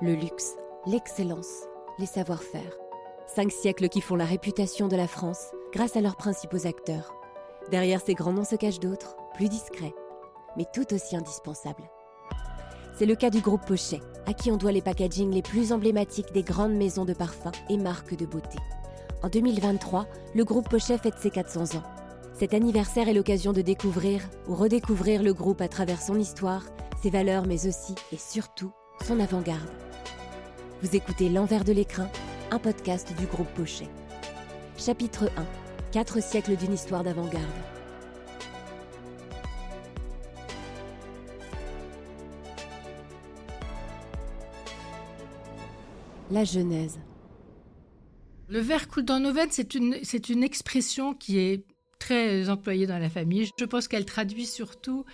Le luxe, l'excellence, les savoir-faire. Cinq siècles qui font la réputation de la France grâce à leurs principaux acteurs. Derrière ces grands noms se cachent d'autres, plus discrets, mais tout aussi indispensables. C'est le cas du groupe Pochet, à qui on doit les packagings les plus emblématiques des grandes maisons de parfums et marques de beauté. En 2023, le groupe Pochet fête ses 400 ans. Cet anniversaire est l'occasion de découvrir ou redécouvrir le groupe à travers son histoire, ses valeurs, mais aussi et surtout son avant-garde. Vous écoutez L'envers de l'écrin, un podcast du groupe Pochet. Chapitre 1 Quatre siècles d'une histoire d'avant-garde. La Genèse. Le verre coule dans nos veines, c'est une, expression qui est très employée dans la famille. Je pense qu'elle traduit surtout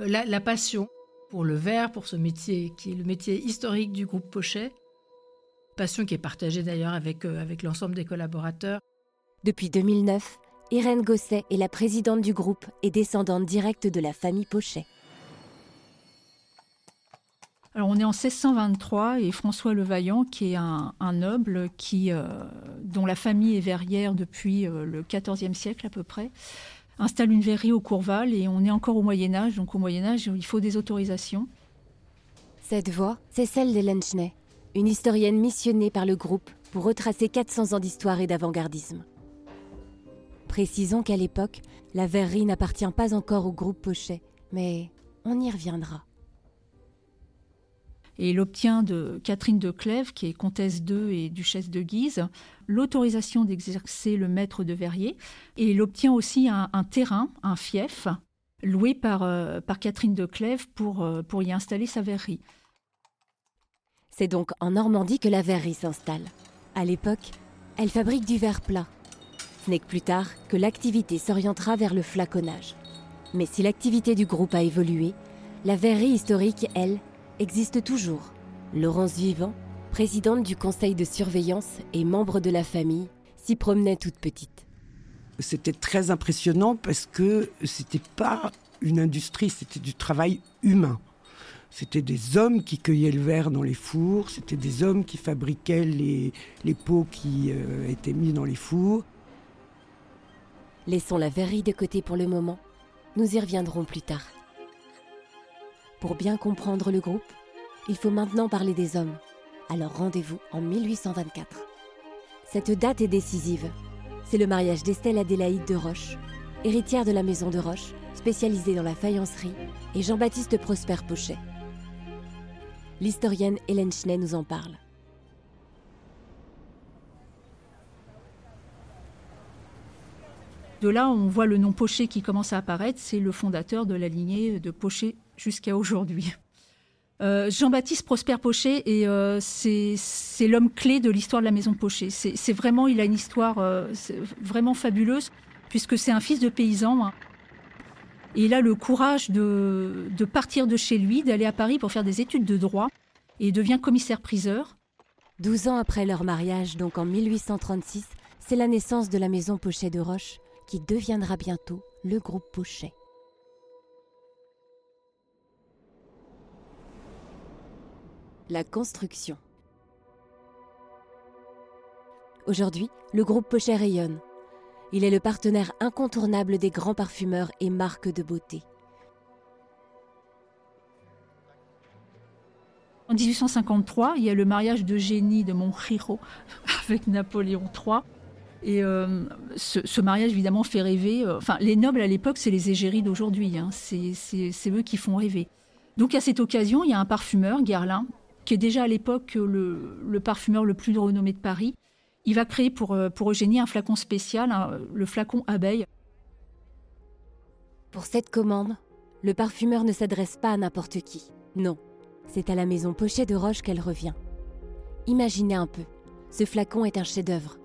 euh, la, passion pour le verre, pour ce métier qui est le métier historique du groupe Pochet. Passion qui est partagée d'ailleurs avec, euh, avec l'ensemble des collaborateurs. Depuis 2009, Irène Gosset est la présidente du groupe et descendante directe de la famille Pochet. Alors on est en 1623 et François Levaillant, qui est un, un noble qui, euh, dont la famille est verrière depuis euh, le XIVe siècle à peu près, installe une verrerie au Courval et on est encore au Moyen Âge, donc au Moyen Âge il faut des autorisations. Cette voix, c'est celle d'Hélène Schnee, une historienne missionnée par le groupe pour retracer 400 ans d'histoire et d'avant-gardisme. Précisons qu'à l'époque, la verrerie n'appartient pas encore au groupe Pochet, mais on y reviendra. Et il obtient de Catherine de Clèves, qui est comtesse d'Eu et duchesse de Guise, l'autorisation d'exercer le maître de verrier. Et il obtient aussi un, un terrain, un fief, loué par, euh, par Catherine de Clèves pour, euh, pour y installer sa verrerie. C'est donc en Normandie que la verrerie s'installe. À l'époque, elle fabrique du verre plat. Ce n'est que plus tard que l'activité s'orientera vers le flaconnage. Mais si l'activité du groupe a évolué, la verrerie historique, elle, existe toujours. Laurence Vivant, présidente du conseil de surveillance et membre de la famille, s'y promenait toute petite. C'était très impressionnant parce que c'était pas une industrie, c'était du travail humain. C'était des hommes qui cueillaient le verre dans les fours, c'était des hommes qui fabriquaient les, les pots qui euh, étaient mis dans les fours. Laissons la verrerie de côté pour le moment. Nous y reviendrons plus tard. Pour bien comprendre le groupe, il faut maintenant parler des hommes. Alors rendez-vous en 1824. Cette date est décisive. C'est le mariage d'Estelle Adélaïde de Roche, héritière de la maison de Roche, spécialisée dans la faïencerie, et Jean-Baptiste Prosper Pochet. L'historienne Hélène Schnee nous en parle. De là, on voit le nom Pochet qui commence à apparaître. C'est le fondateur de la lignée de Pochet jusqu'à aujourd'hui. Euh, Jean-Baptiste Prosper Pochet, et euh, c'est l'homme clé de l'histoire de la maison Pochet. C'est vraiment, il a une histoire euh, vraiment fabuleuse, puisque c'est un fils de paysan. Hein. Il a le courage de, de partir de chez lui, d'aller à Paris pour faire des études de droit, et devient commissaire-priseur. Douze ans après leur mariage, donc en 1836, c'est la naissance de la maison Pochet de Roche, qui deviendra bientôt le groupe Pochet. La construction. Aujourd'hui, le groupe Pochet rayonne. Il est le partenaire incontournable des grands parfumeurs et marques de beauté. En 1853, il y a le mariage d'Eugénie de Monchijo avec Napoléon III. Et euh, ce, mariage, évidemment, fait rêver. Enfin, les nobles à l'époque, c'est les égéries d'aujourd'hui. Hein. C'est eux qui font rêver. Donc, à cette occasion, il y a un parfumeur, Guerlain, qui est déjà à l'époque le, parfumeur le plus renommé de Paris. Il va créer pour, pour Eugénie un flacon spécial, un, le flacon abeille. Pour cette commande, le parfumeur ne s'adresse pas à n'importe qui. Non, c'est à la maison Pochet de Roche qu'elle revient. Imaginez un peu, ce flacon est un chef-d'œuvre.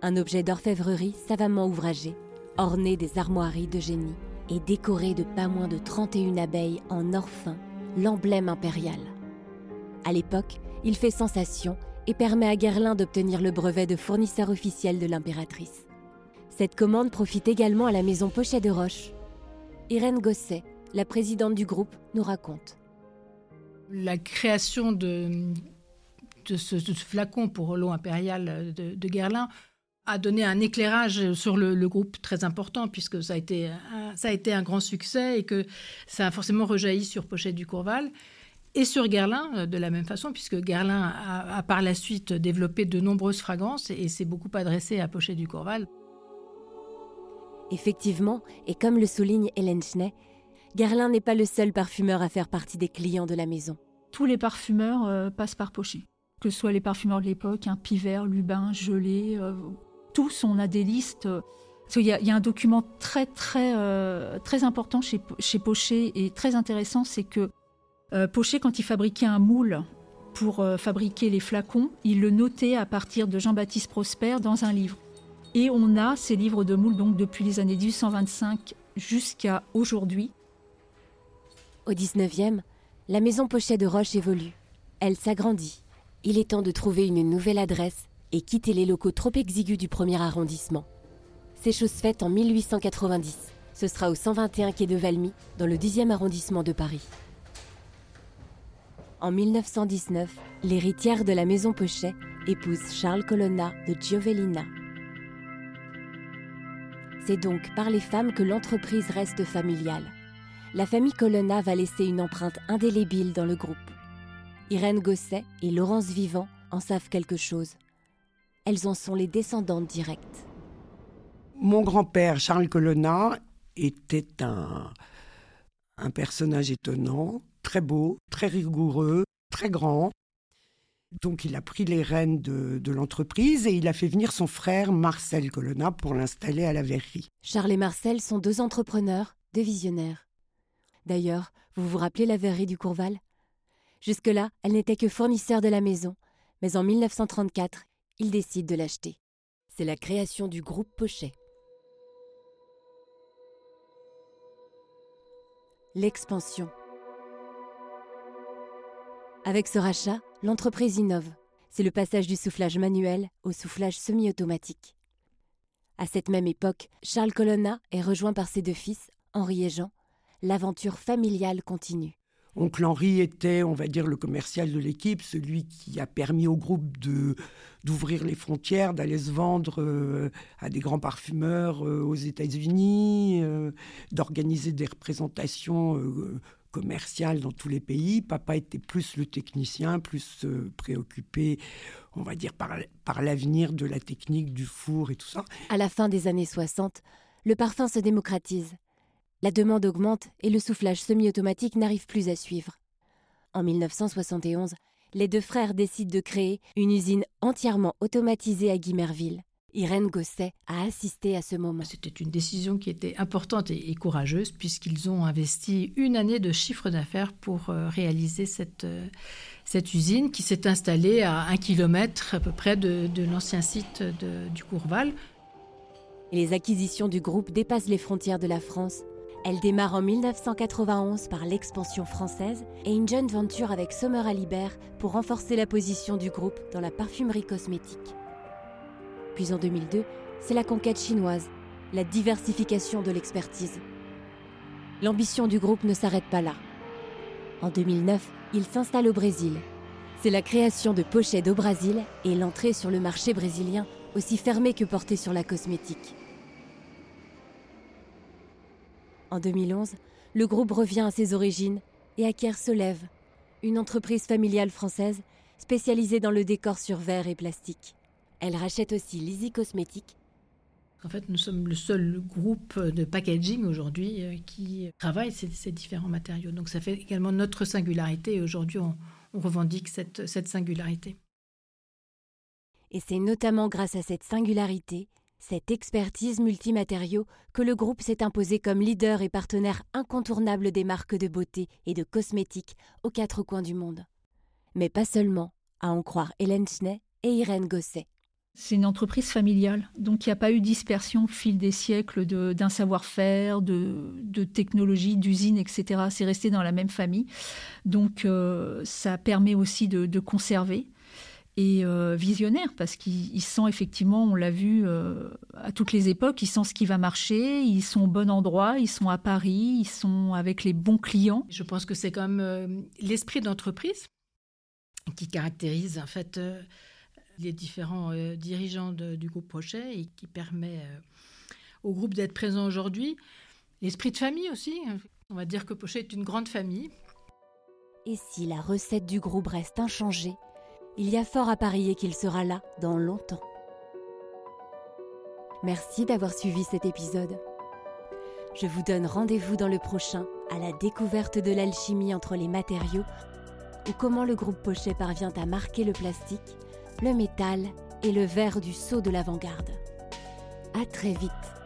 Un objet d'orfèvrerie savamment ouvragé, orné des armoiries de génie et décoré de pas moins de 31 abeilles en or fin, l'emblème impérial. À l'époque, il fait sensation et permet à Guerlain d'obtenir le brevet de fournisseur officiel de l'impératrice. Cette commande profite également à la maison Pochet de Roche. Irène Gosset, la présidente du groupe, nous raconte. La création de, ce, flacon pour l'eau impériale de, de Guerlain a donné un éclairage sur le, groupe très important puisque ça a, été un, ça a été un grand succès et que ça a forcément rejailli sur Pochette du Courval et sur Guerlain euh, de la même façon puisque Guerlain a, par la suite développé de nombreuses fragrances et, s'est beaucoup adressé à Pochette du Courval. Effectivement, et comme le souligne Hélène Schnee, Guerlain n'est pas le seul parfumeur à faire partie des clients de la maison. Tous les parfumeurs euh, passent par Pochet, que ce soit les parfumeurs de l'époque, un Pivert, Lubin, Gelé, euh, tous, on a des listes. Euh, il y, a, un document très très euh, très important chez, chez Pochet et très intéressant, c'est que euh, Pochet, quand il fabriquait un moule pour fabriquer les flacons, il le notait à partir de Jean-Baptiste Prosper dans un livre. Et on a ces livres de moule donc depuis les années 1825 jusqu'à aujourd'hui. Au 19e, la maison Pochet de Roche évolue. Elle s'agrandit. Il est temps de trouver une nouvelle adresse et quitter les locaux trop exigus du premier arrondissement. C'est chose faite en 1890. Ce sera au 121 quai de Valmy, dans le 10e arrondissement de Paris. En 1919, l'héritière de la maison Pochet épouse Charles Colonna de Giovellina. C'est donc par les femmes que l'entreprise reste familiale. La famille Colonna va laisser une empreinte indélébile dans le groupe. Irène Gosset et Laurence Vivant en savent quelque chose. Elles en sont les descendantes directes. Mon grand-père, Charles Colonna, était un, un personnage étonnant, très beau, très rigoureux, très grand. Donc il a pris les rênes de, l'entreprise et il a fait venir son frère Marcel Colonna pour l'installer à la verrerie. Charles et Marcel sont deux entrepreneurs, deux visionnaires. D'ailleurs, vous vous rappelez la verrerie du Courval? Jusque-là, elle n'était que fournisseur de la maison, mais en 1934, il décide de l'acheter. C'est la création du groupe Pochet. L'expansion. Avec ce rachat, l'entreprise innove. C'est le passage du soufflage manuel au soufflage semi-automatique. À cette même époque, Charles Colonna est rejoint par ses deux fils, Henri et Jean. L'aventure familiale continue. Oncle Henri était, on va dire, le commercial de l'équipe, celui qui a permis au groupe de d'ouvrir les frontières, d'aller se vendre euh, à des grands parfumeurs euh, aux États-Unis, euh, d'organiser des représentations commerciales dans tous les pays. Papa était plus le technicien, plus préoccupé, on va dire, par, par l'avenir de la technique, du four et tout ça. À la fin des années 60, le parfum se démocratise. La demande augmente et le soufflage semi-automatique n'arrive plus à suivre. En 1971, les deux frères décident de créer une usine entièrement automatisée à Guimerville. Irène Gosset a assisté à ce moment. C'était une décision qui était importante et, courageuse puisqu'ils ont investi une année de chiffre d'affaires pour euh, réaliser cette, euh, cette usine qui s'est installée à un kilomètre à peu près de, l'ancien site du Courval. les acquisitions du groupe dépassent les frontières de la France elle démarre en 1991 par l'expansion française et une jeune venture avec Sommer Alibert pour renforcer la position du groupe dans la parfumerie cosmétique. Puis en 2002, c'est la conquête chinoise, la diversification de l'expertise. L'ambition du groupe ne s'arrête pas là. En 2009, il s'installe au Brésil. C'est la création de Pochette au Brésil et l'entrée sur le marché brésilien aussi fermé que porté sur la cosmétique. En 2011, le groupe revient à ses origines et acquiert Solève, une entreprise familiale française spécialisée dans le décor sur verre et plastique. Elle rachète aussi Lizzy Cosmétiques. En fait, nous sommes le seul groupe de packaging aujourd'hui euh, qui travaille ces, différents matériaux. Donc ça fait également notre singularité et aujourd'hui on, revendique cette singularité. Et c'est notamment grâce à cette singularité cette expertise multimatériaux que le groupe s'est imposé comme leader et partenaire incontournable des marques de beauté et de cosmétiques aux quatre coins du monde. Mais pas seulement, à en croire Hélène Schnee et Irène Gosset. C'est une entreprise familiale, donc il n'y a pas eu dispersion au fil des siècles d'un savoir-faire, de, de technologie, d'usines, etc. C'est resté dans la même famille. Donc euh, ça permet aussi de conserver et euh, visionnaire parce qu'ils sent effectivement, on l'a vu euh, à toutes les époques, ils sentent ce qui va marcher, ils sont au bon endroit, ils sont à Paris, ils sont avec les bons clients. Je pense que c'est même euh, l'esprit d'entreprise qui caractérise en fait les différents euh, dirigeants du groupe Pochet et qui permet euh, au groupe d'être présent aujourd'hui. L'esprit de famille aussi. On va dire que Pochet est une grande famille. Et si la recette du groupe reste inchangée, il y a fort à parier qu'il sera là dans longtemps. Merci d'avoir suivi cet épisode. Je vous donne rendez-vous dans le prochain à la découverte de l'alchimie entre les matériaux ou comment le groupe Pochet parvient à marquer le plastique, le métal et le verre du sceau de l'avant-garde. À très vite